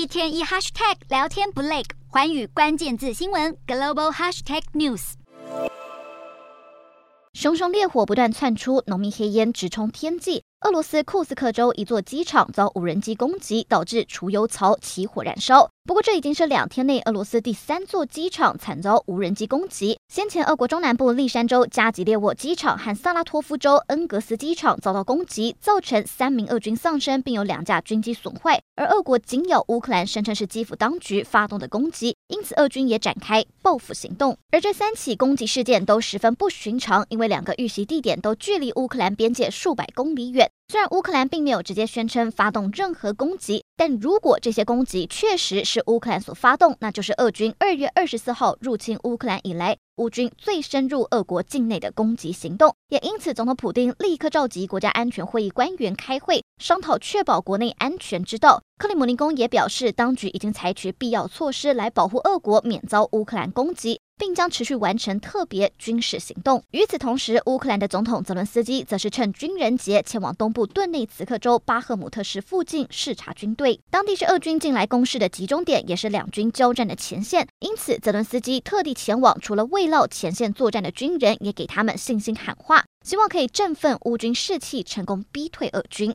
一天一 hashtag 聊天不累，环宇关键字新闻 global hashtag news。熊熊烈火不断窜出，浓密黑烟直冲天际。俄罗斯库斯克州一座机场遭无人机攻击，导致储油槽起火燃烧。不过，这已经是两天内俄罗斯第三座机场惨遭无人机攻击。先前，俄国中南部利山州加吉列沃机场和萨拉托夫州恩格斯机场遭到攻击，造成三名俄军丧生，并有两架军机损坏。而俄国仅有乌克兰，声称是基辅当局发动的攻击，因此俄军也展开报复行动。而这三起攻击事件都十分不寻常，因为两个遇袭地点都距离乌克兰边界数百公里远。虽然乌克兰并没有直接宣称发动任何攻击，但如果这些攻击确实是乌克兰所发动，那就是俄军二月二十四号入侵乌克兰以来，乌军最深入俄国境内的攻击行动。也因此，总统普丁立刻召集国家安全会议官员开会，商讨确保国内安全之道。克里姆林宫也表示，当局已经采取必要措施来保护俄国免遭乌克兰攻击。并将持续完成特别军事行动。与此同时，乌克兰的总统泽伦斯基则是趁军人节前往东部顿内茨克州巴赫姆特市附近视察军队。当地是俄军近来攻势的集中点，也是两军交战的前线。因此，泽伦斯基特地前往，除了慰劳前线作战的军人，也给他们信心喊话，希望可以振奋乌军士气，成功逼退俄军。